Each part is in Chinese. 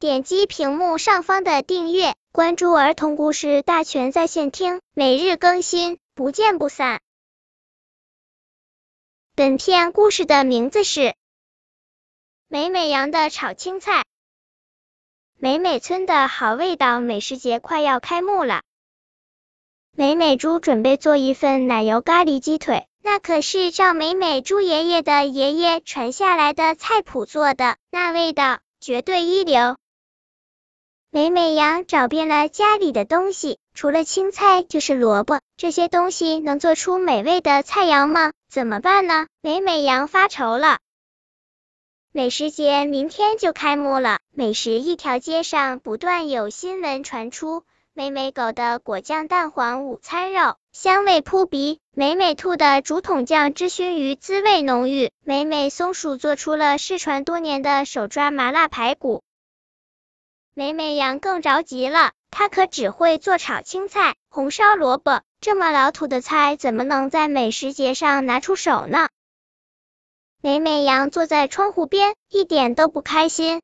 点击屏幕上方的订阅，关注儿童故事大全在线听，每日更新，不见不散。本片故事的名字是《美美羊的炒青菜》。美美村的好味道美食节快要开幕了，美美猪准备做一份奶油咖喱鸡腿。那可是照美美猪爷爷的爷爷传下来的菜谱做的，那味道绝对一流。美美羊找遍了家里的东西，除了青菜就是萝卜，这些东西能做出美味的菜肴吗？怎么办呢？美美羊发愁了。美食节明天就开幕了，美食一条街上不断有新闻传出。美美狗的果酱蛋黄午餐肉，香味扑鼻；美美兔的竹筒酱汁熏鱼，滋味浓郁；美美松鼠做出了失传多年的手抓麻辣排骨。美美羊更着急了，它可只会做炒青菜、红烧萝卜，这么老土的菜怎么能在美食节上拿出手呢？美美羊坐在窗户边，一点都不开心。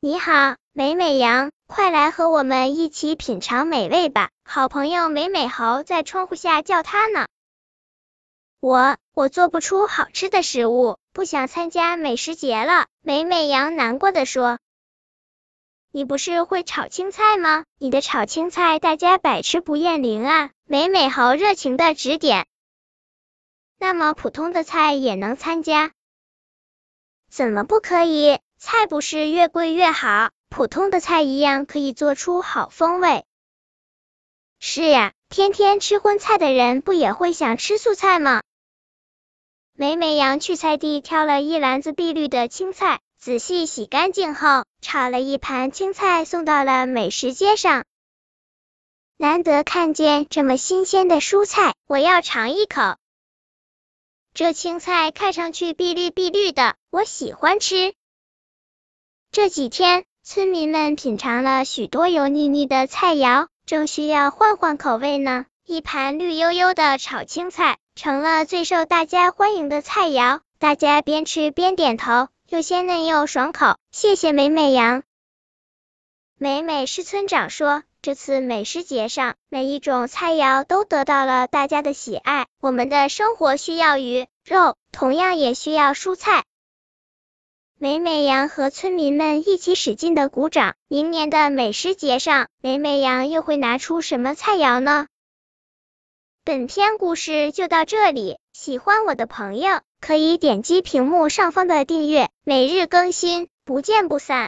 你好，美美羊。快来和我们一起品尝美味吧！好朋友美美猴在窗户下叫他呢。我我做不出好吃的食物，不想参加美食节了。美美羊难过的说。你不是会炒青菜吗？你的炒青菜大家百吃不厌灵啊！美美猴热情的指点。那么普通的菜也能参加？怎么不可以？菜不是越贵越好？普通的菜一样可以做出好风味。是呀，天天吃荤菜的人不也会想吃素菜吗？美美羊去菜地挑了一篮子碧绿的青菜，仔细洗干净后，炒了一盘青菜送到了美食街上。难得看见这么新鲜的蔬菜，我要尝一口。这青菜看上去碧绿碧绿的，我喜欢吃。这几天。村民们品尝了许多油腻腻的菜肴，正需要换换口味呢。一盘绿油油的炒青菜成了最受大家欢迎的菜肴，大家边吃边点头，又鲜嫩又爽口。谢谢美美羊。美美是村长说，这次美食节上，每一种菜肴都得到了大家的喜爱。我们的生活需要鱼肉，同样也需要蔬菜。美美羊和村民们一起使劲的鼓掌。明年的美食节上，美美羊又会拿出什么菜肴呢？本篇故事就到这里，喜欢我的朋友可以点击屏幕上方的订阅，每日更新，不见不散。